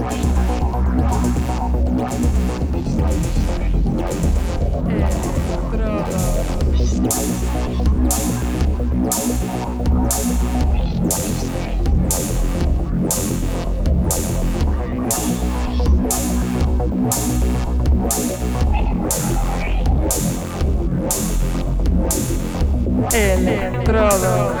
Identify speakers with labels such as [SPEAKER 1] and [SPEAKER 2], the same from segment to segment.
[SPEAKER 1] Estrada. Electrodos.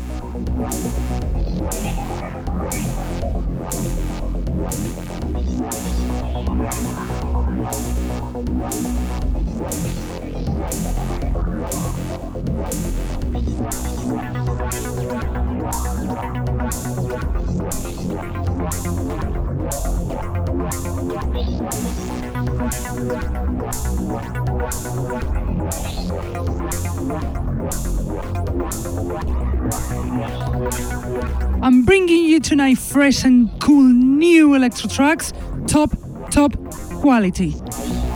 [SPEAKER 1] Electro tracks, top, top quality.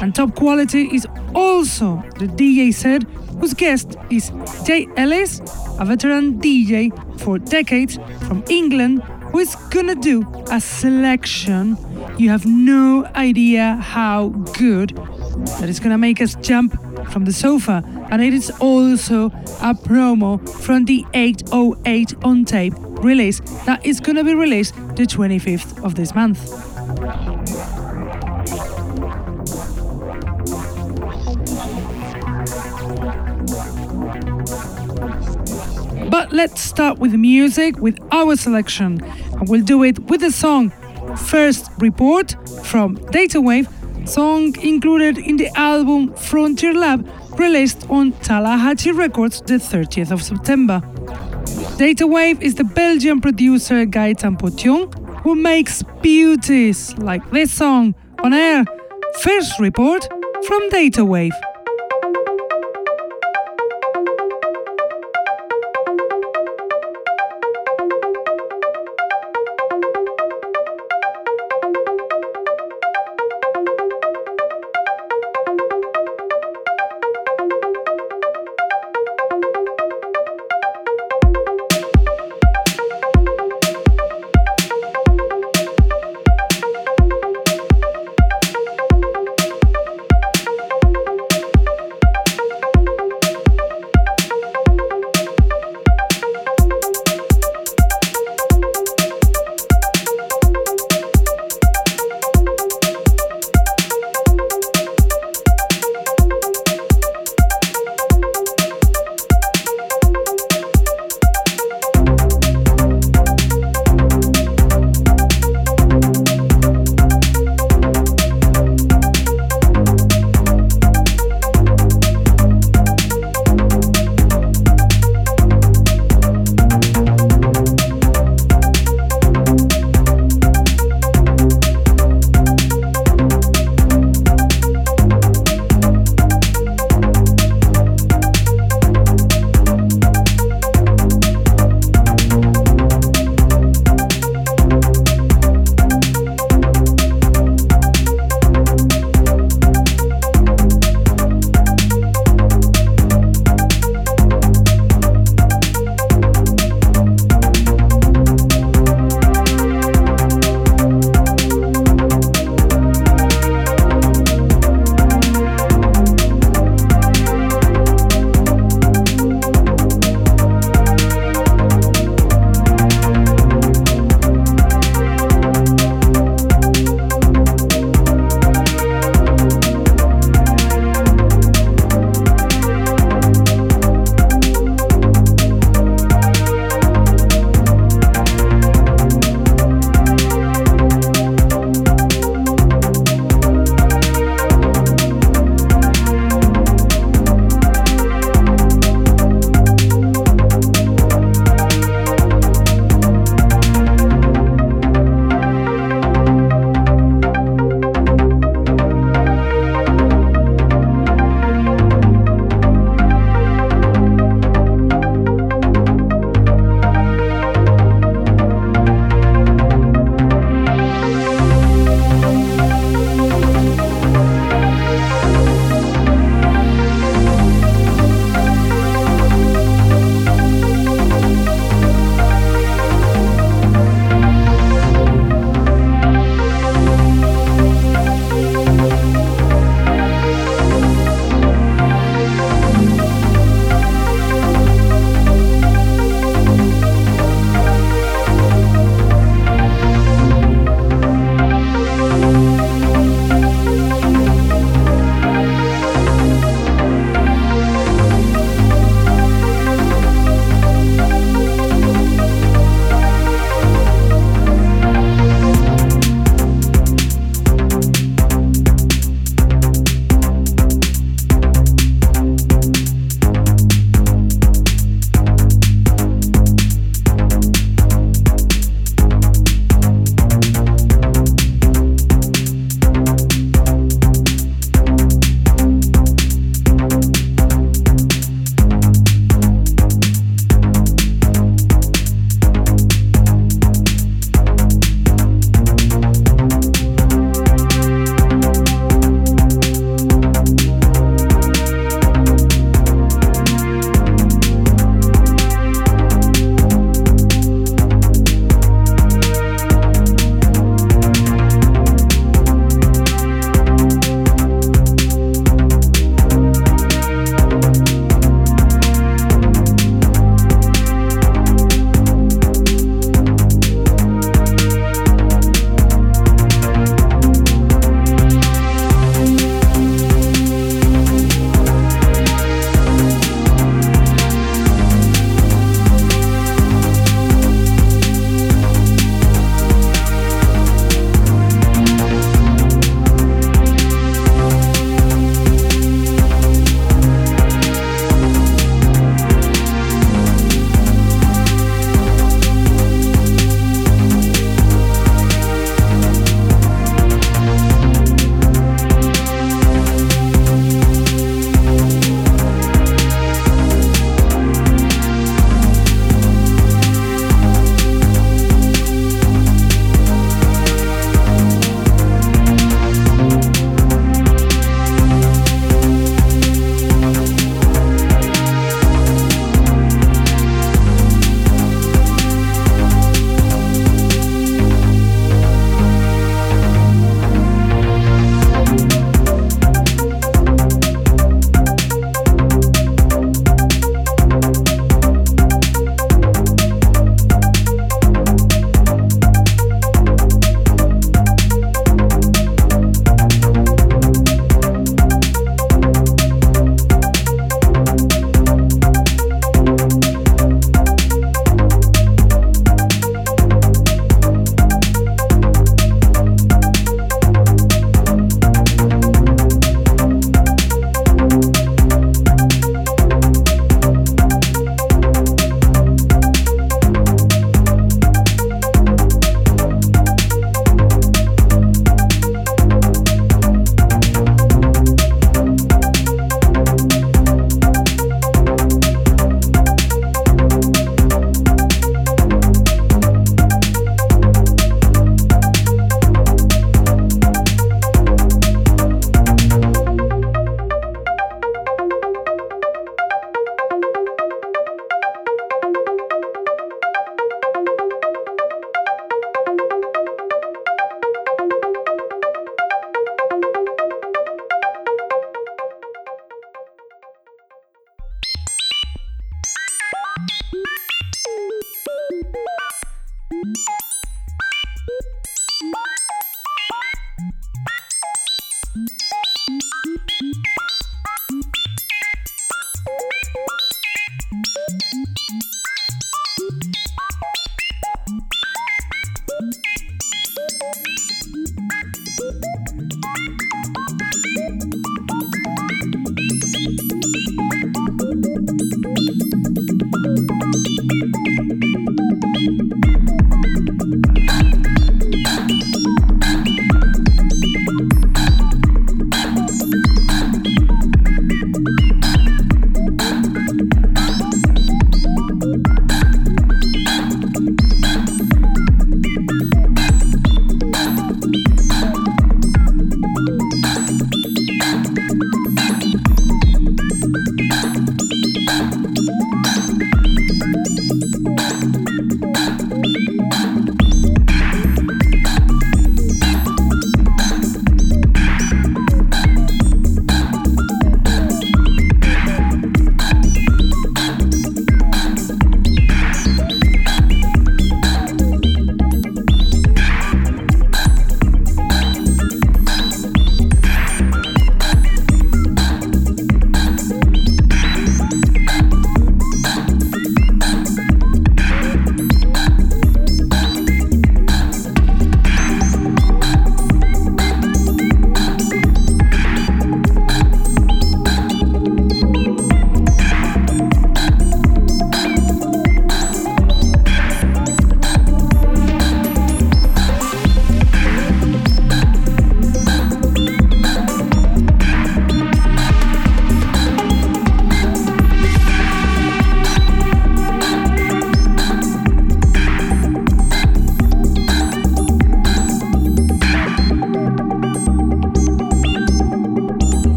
[SPEAKER 1] And top quality is also the DJ set whose guest is Jay Ellis, a veteran DJ for decades from England, who is gonna do a selection. You have no idea how good that is gonna make us jump from the sofa. And it is also a promo from the 808 on tape release that is gonna be released the 25th of this month. But let's start with music with our selection. And we'll do it with the song First Report from Datawave, song included in the album Frontier Lab released on Tallahatchie Records the 30th of September. Datawave is the Belgian producer Gaetan Potion who makes beauties like this song on air. First report from Datawave.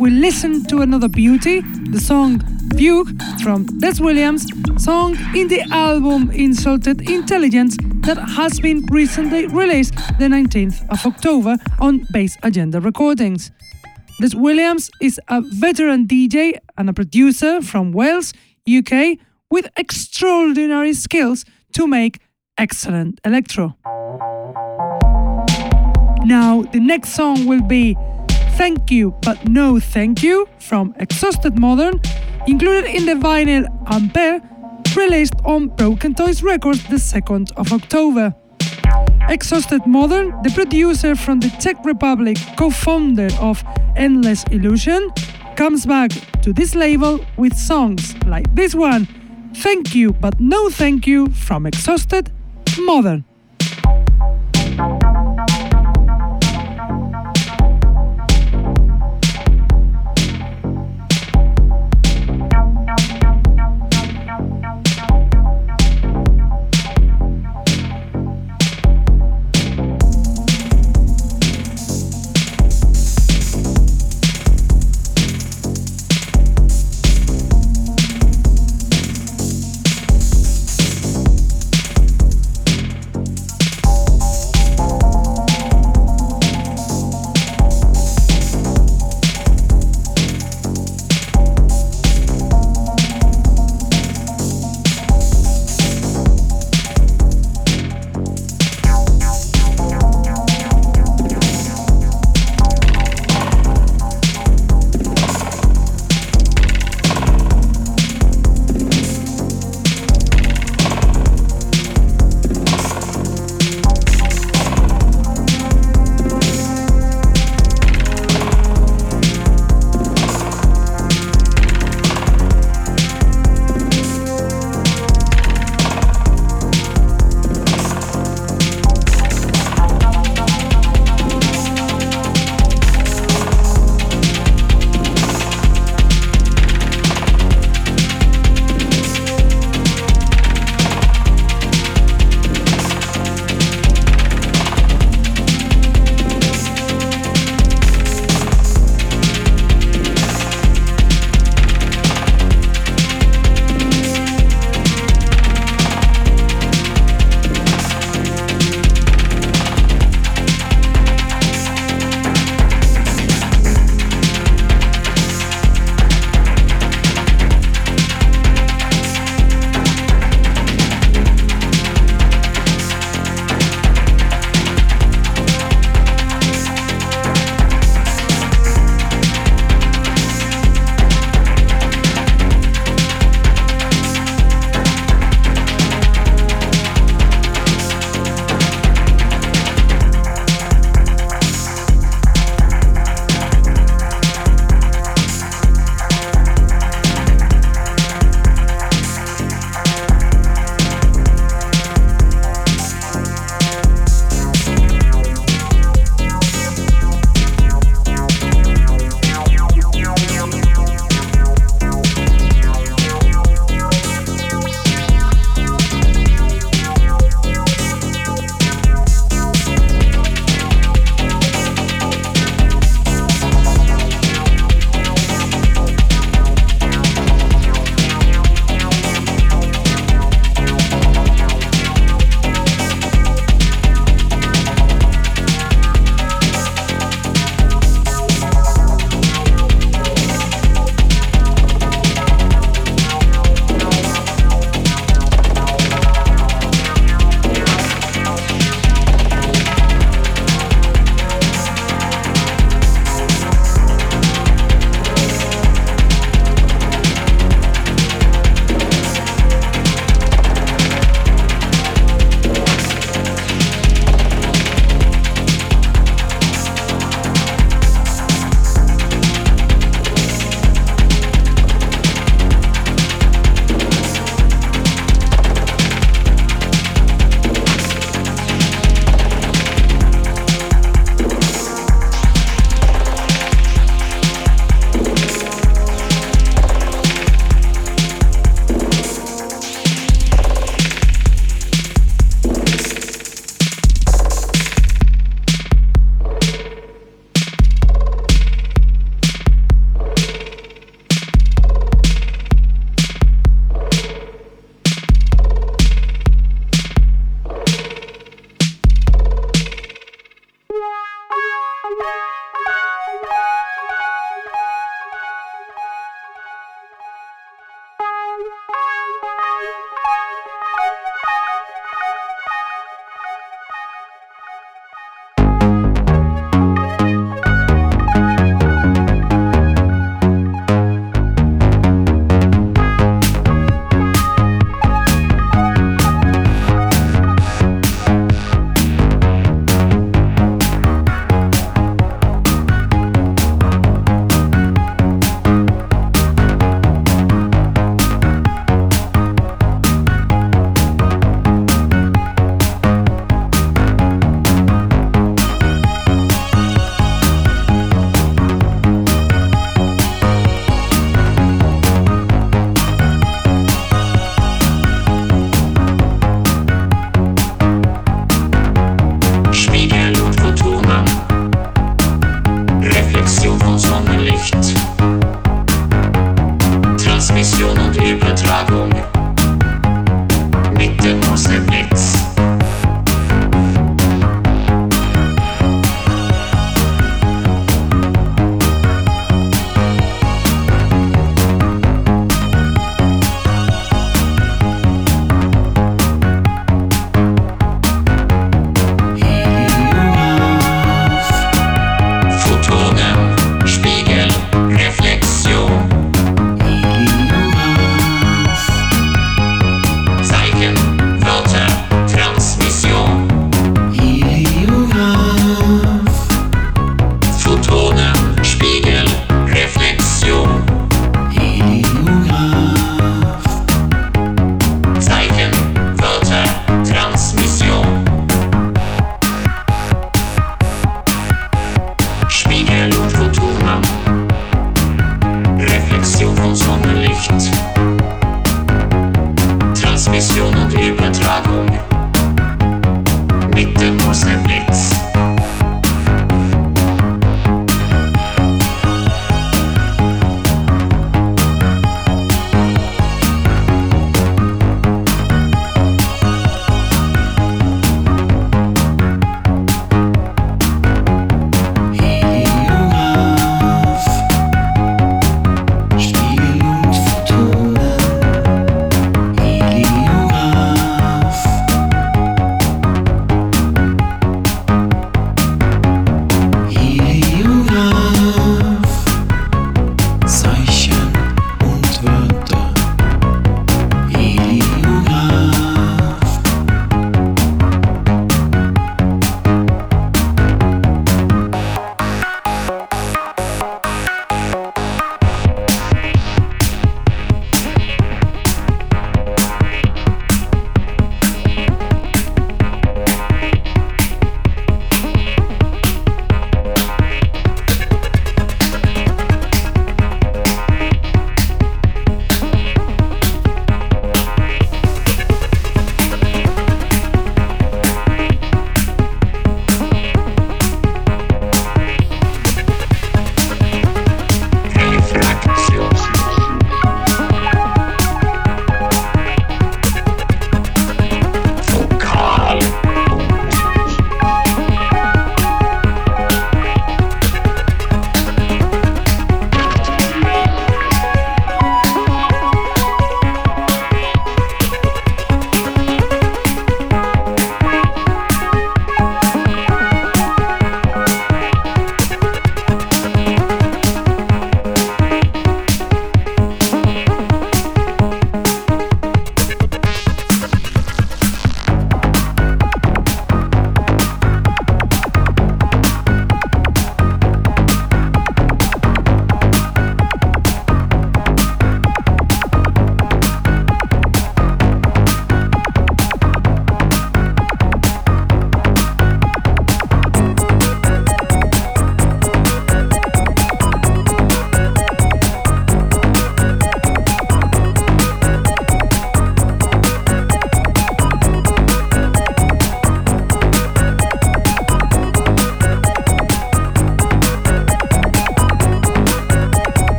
[SPEAKER 1] We listen to another beauty, the song Fugue from Des Williams, song in the album Insulted Intelligence that has been recently released the 19th of October on Bass Agenda Recordings. Des Williams is a veteran DJ and a producer from Wales, UK, with extraordinary skills to make excellent electro. Now, the next song will be Thank You But No Thank You from Exhausted Modern, included in the vinyl Ampere, released on Broken Toys Records the 2nd of October. Exhausted Modern, the producer from the Czech Republic, co founder of Endless Illusion, comes back to this label with songs like this one Thank You But No Thank You from Exhausted Modern.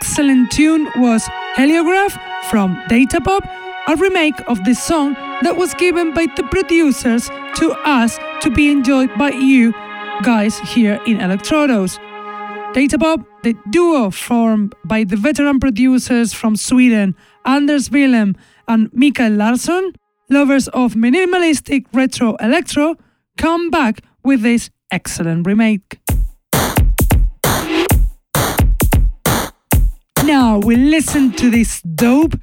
[SPEAKER 1] Excellent tune was Heliograph from Datapop, a remake of the song that was given by the producers to us to be enjoyed by you guys here in Electrodos. Datapop, the duo formed by the veteran producers from Sweden, Anders Willem and Mikael Larsson, lovers of minimalistic retro electro, come back with this excellent remake. We listen to this dope.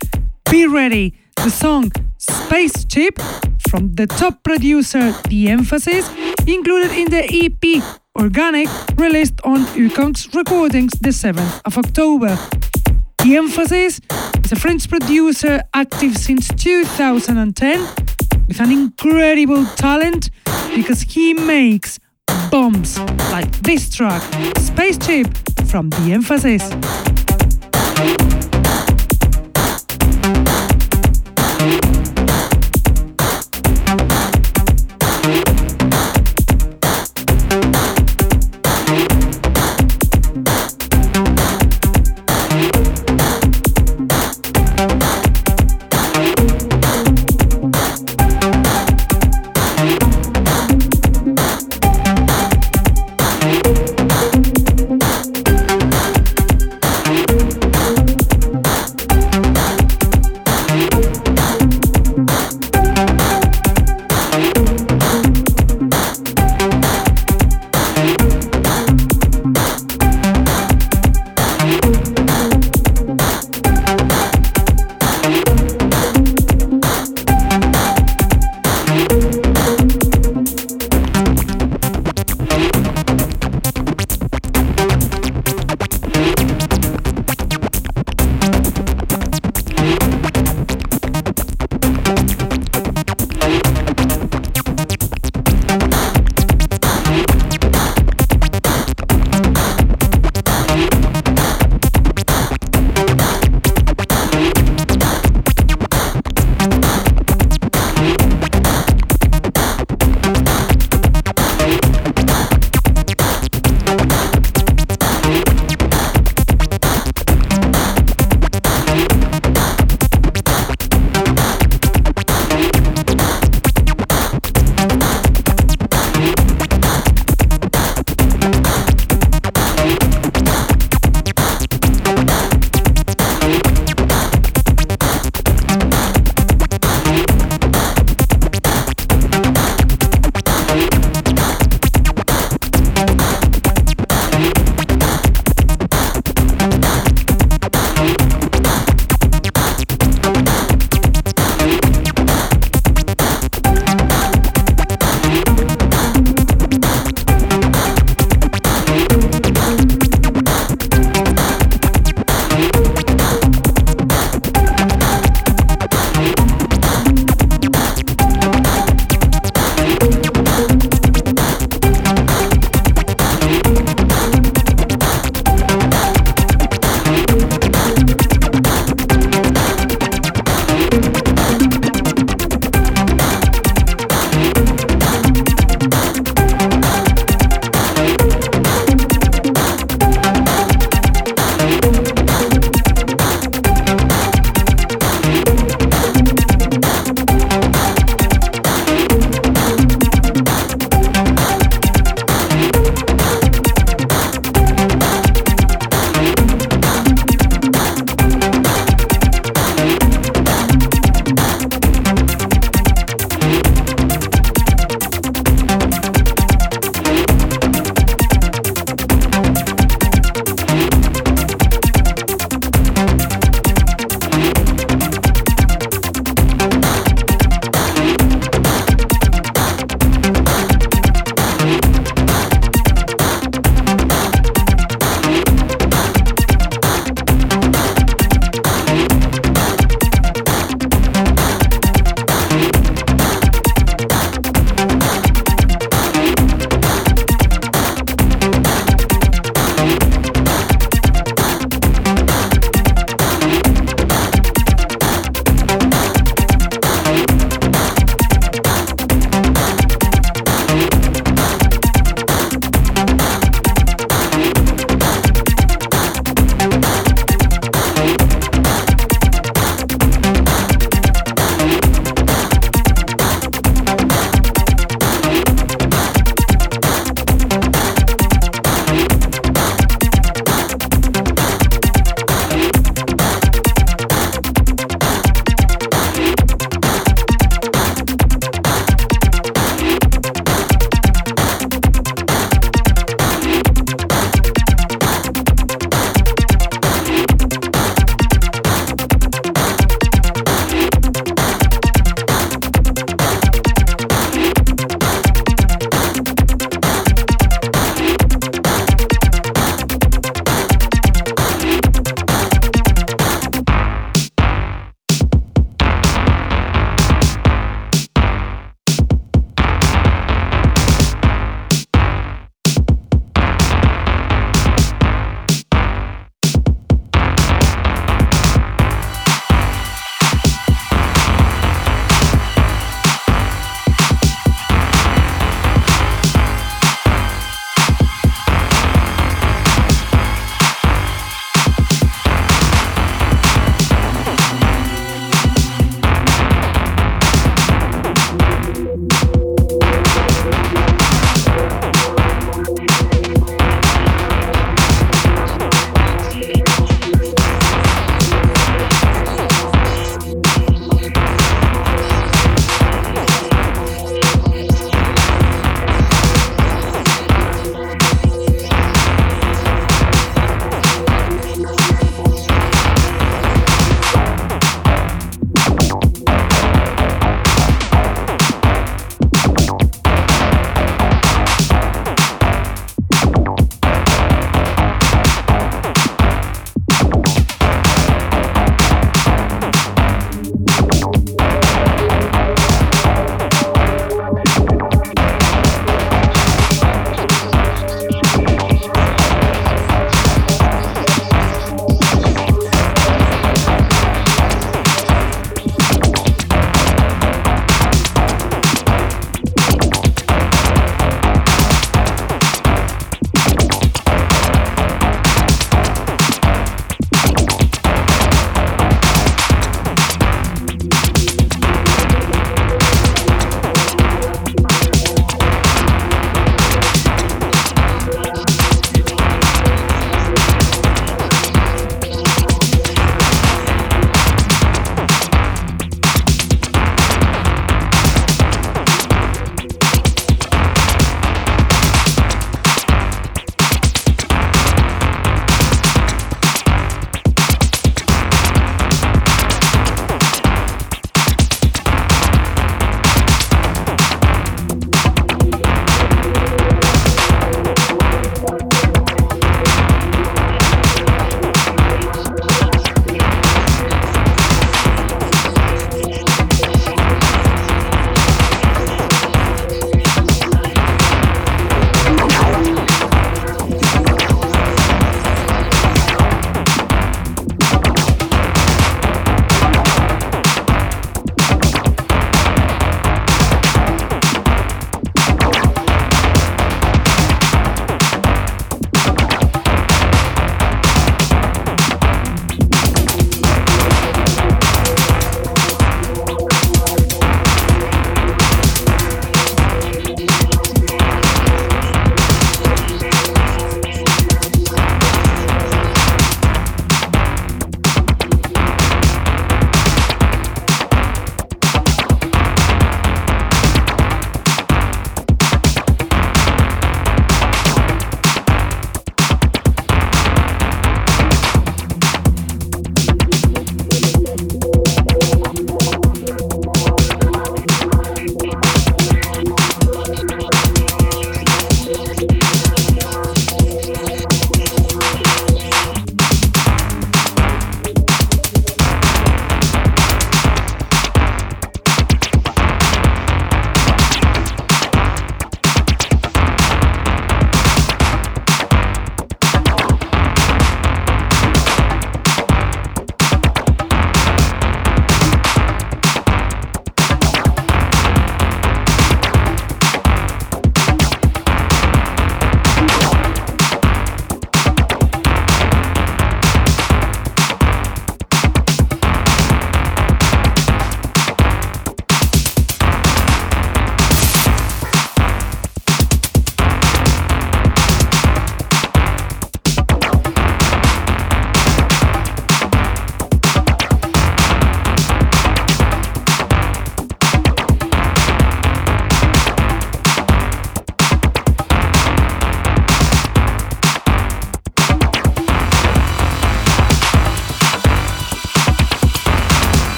[SPEAKER 1] Be ready. The song Spaceship from the top producer The Emphasis, included in the EP Organic, released on Ukongs Recordings the 7th of October. The Emphasis is a French producer active since 2010 with an incredible talent because he makes bombs like this track, Spaceship from The Emphasis. After the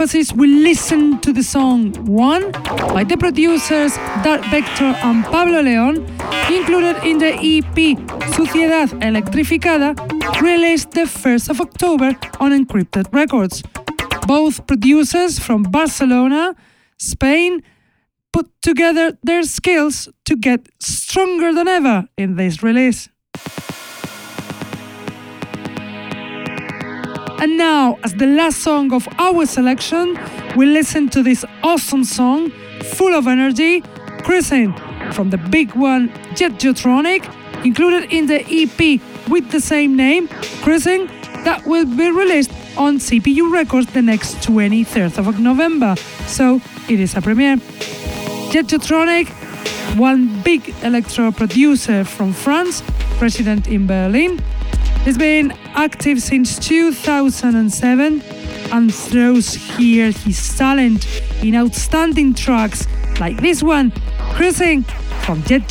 [SPEAKER 1] emphasis, we listen to the song One by the producers Dark Vector and Pablo León, included in the EP Suciedad Electrificada, released the 1st of October on Encrypted Records. Both producers from Barcelona, Spain, put together their skills to get stronger than ever in this release. And now, as the last song of our selection, we listen to this awesome song, full of energy, Cruising, from the big one Jet Jotronic, included in the EP with the same name, Cruising, that will be released on CPU Records the next 23rd of November. So it is a premiere. Jet Jotronic, one big electro producer from France, resident in Berlin, has been active since 2007 and throws here his talent in outstanding tracks like this one, Cruising from Jet.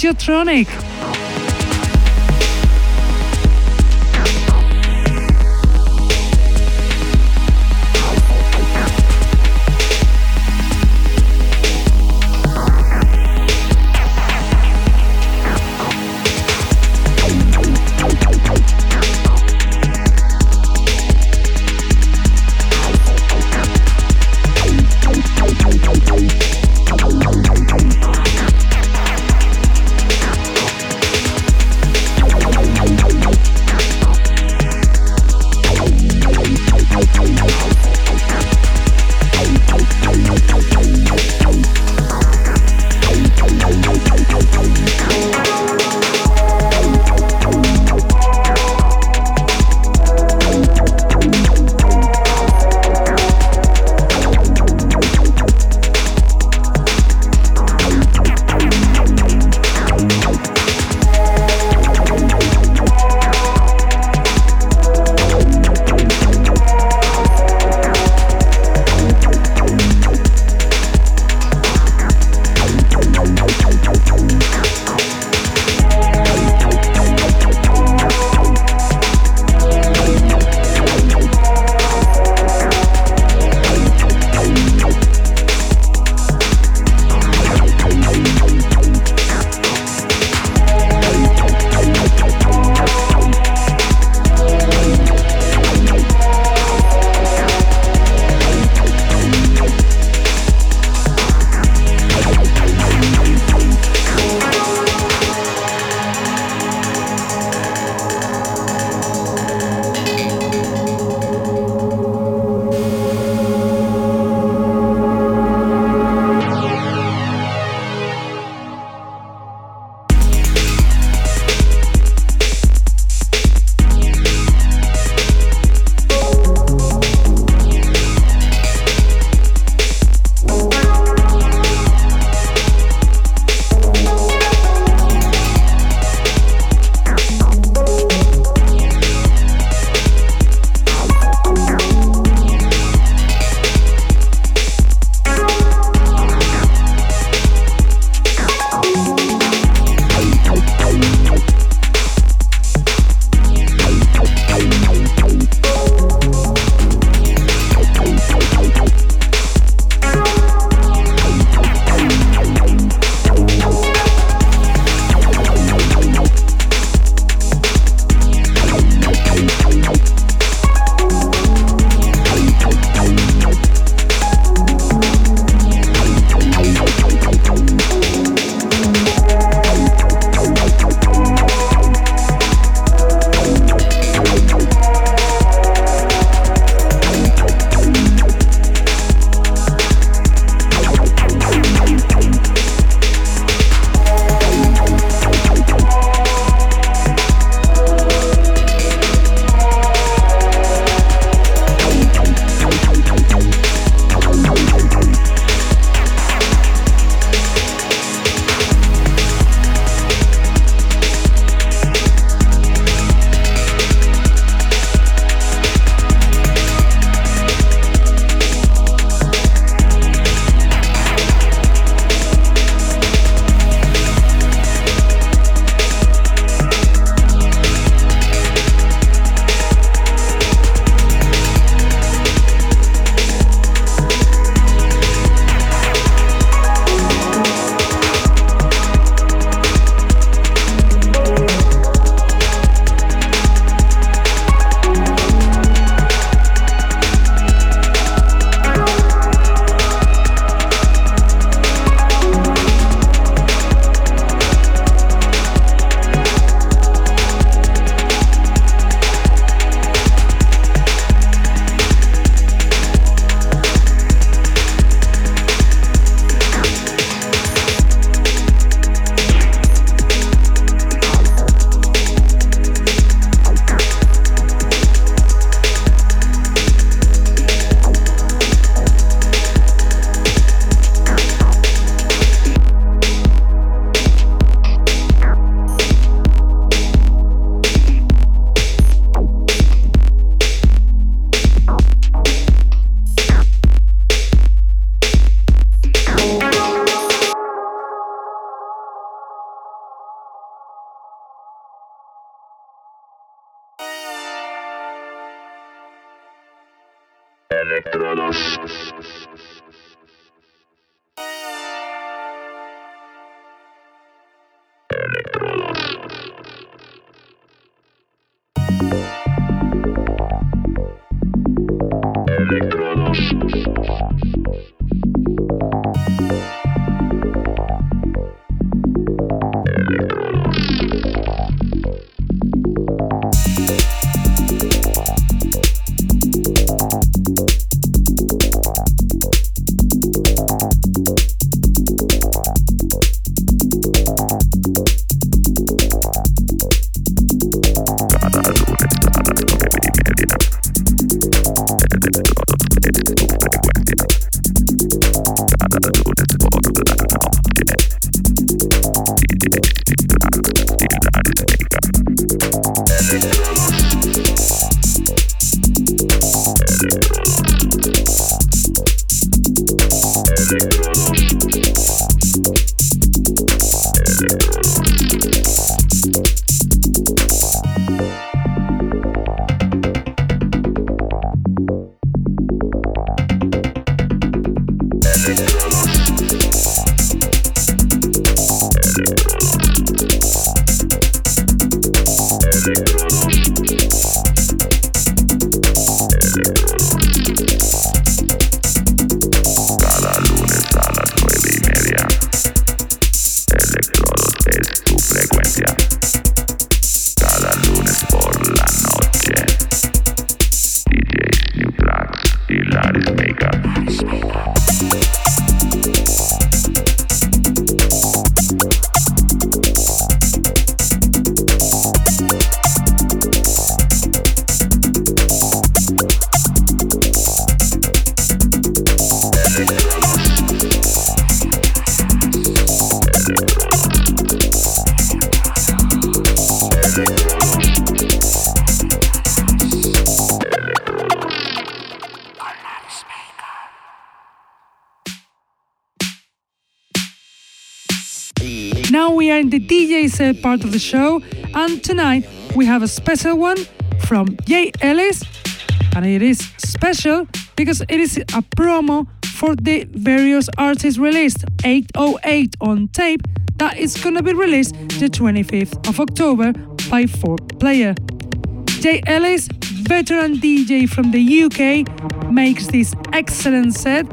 [SPEAKER 1] Part of the show, and tonight we have a special one from Jay Ellis, and it is special because it is a promo for the various artists released 808 on tape that is gonna be released the 25th of October by 4Player. Jay Ellis, veteran DJ from the UK, makes this excellent set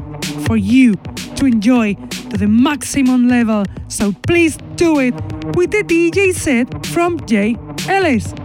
[SPEAKER 1] for you to enjoy to the maximum level. So please do it with the DJ set from Jay Ellis.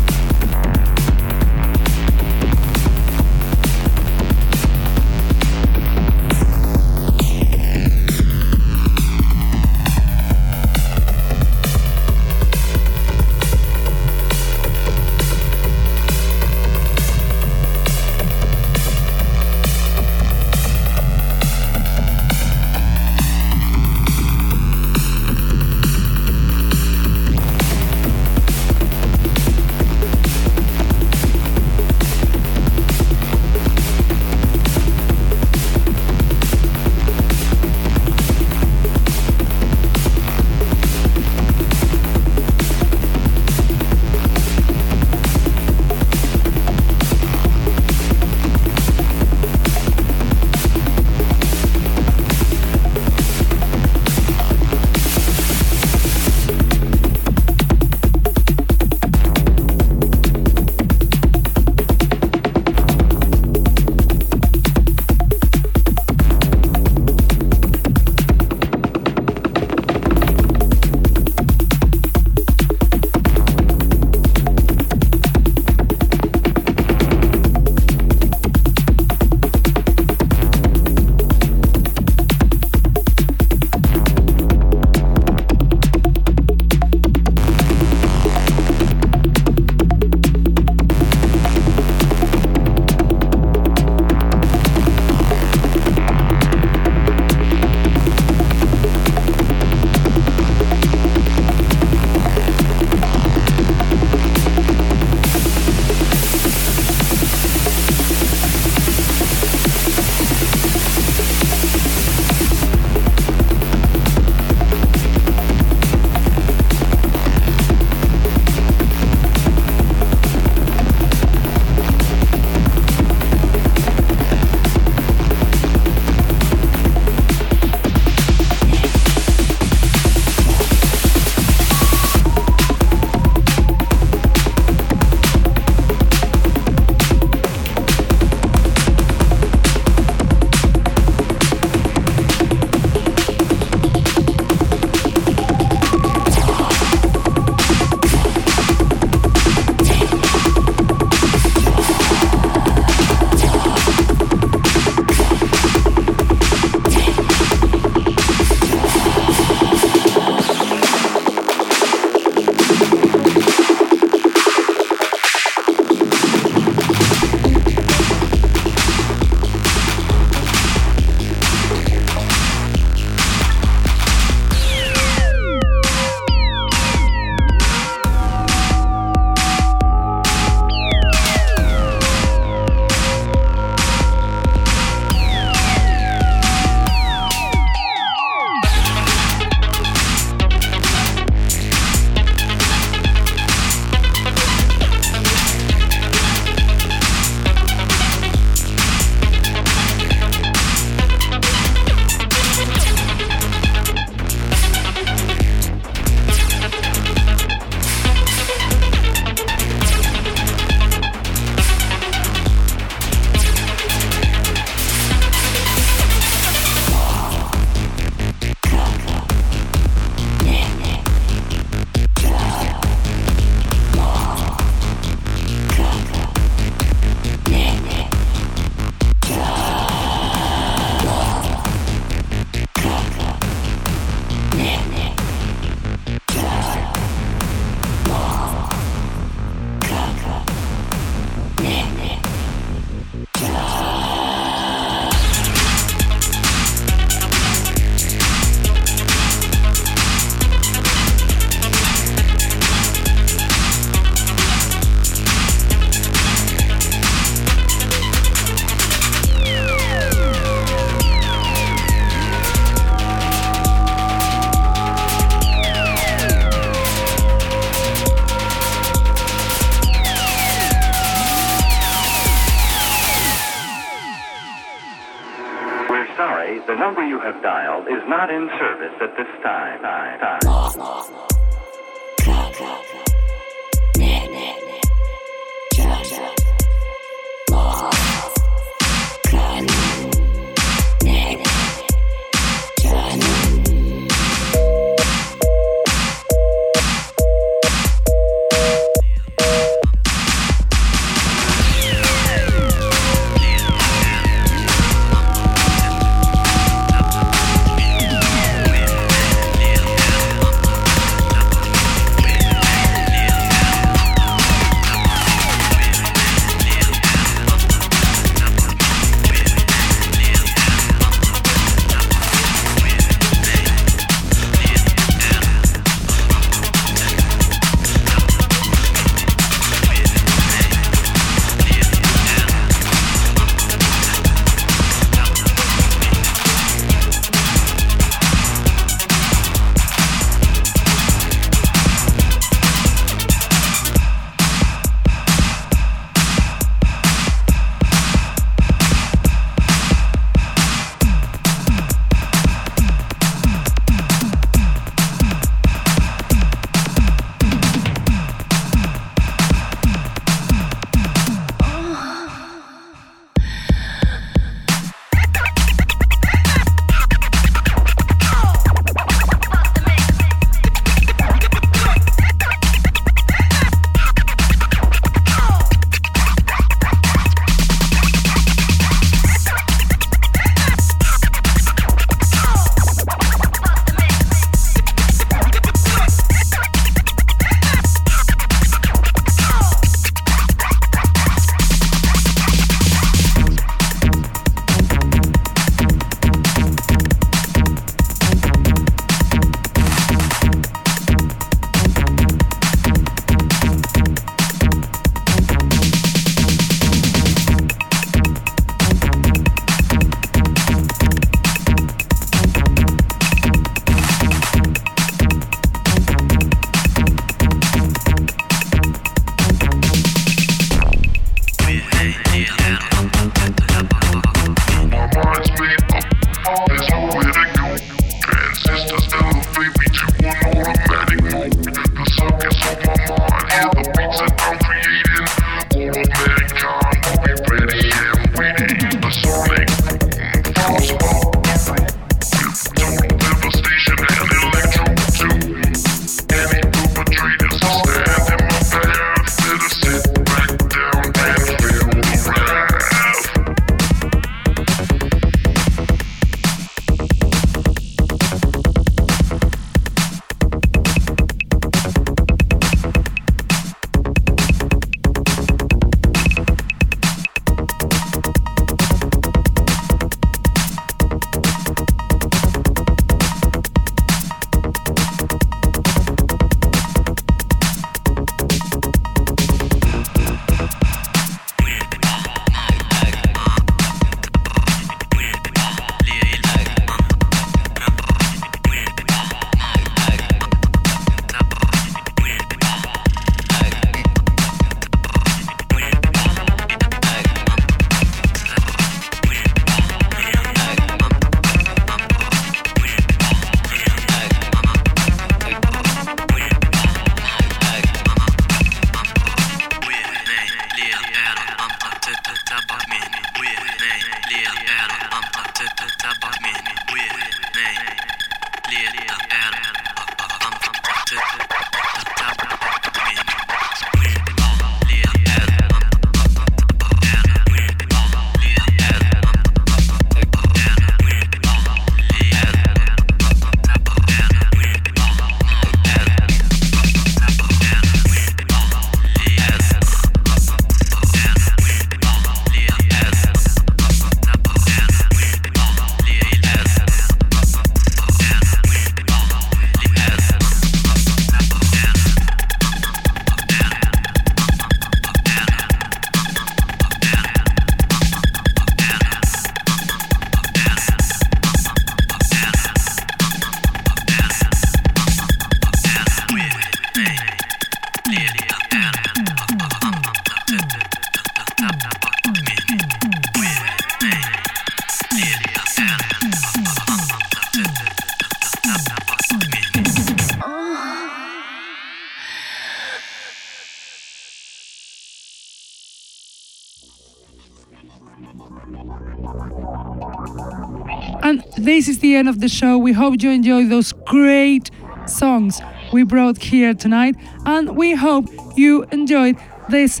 [SPEAKER 1] End of the show. We hope you enjoyed those great songs we brought here tonight, and we hope you enjoyed this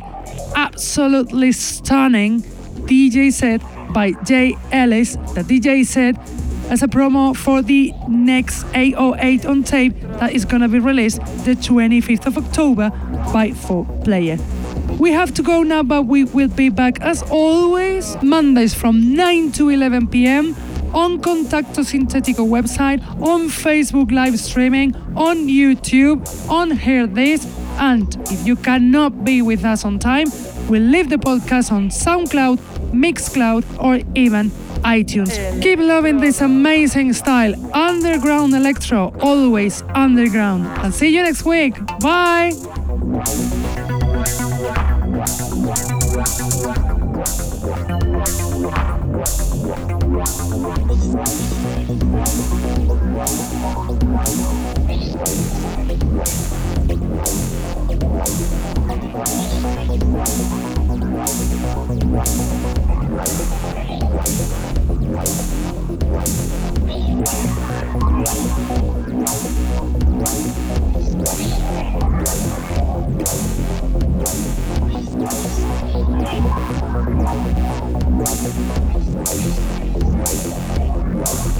[SPEAKER 1] absolutely stunning DJ set by Jay Ellis. The DJ set as a promo for the next 808 on tape that is gonna be released the 25th of October by 4Player. We have to go now, but we will be back as always Mondays from 9 to 11 p.m. on Contacto Sintetico website, on Facebook live streaming, on YouTube, on Hear This, and if you cannot be with us on time, we'll leave the podcast on SoundCloud, Mixcloud, or even iTunes. Keep loving this amazing style, underground electro, always underground. And see you next week. Bye. Right. Wow.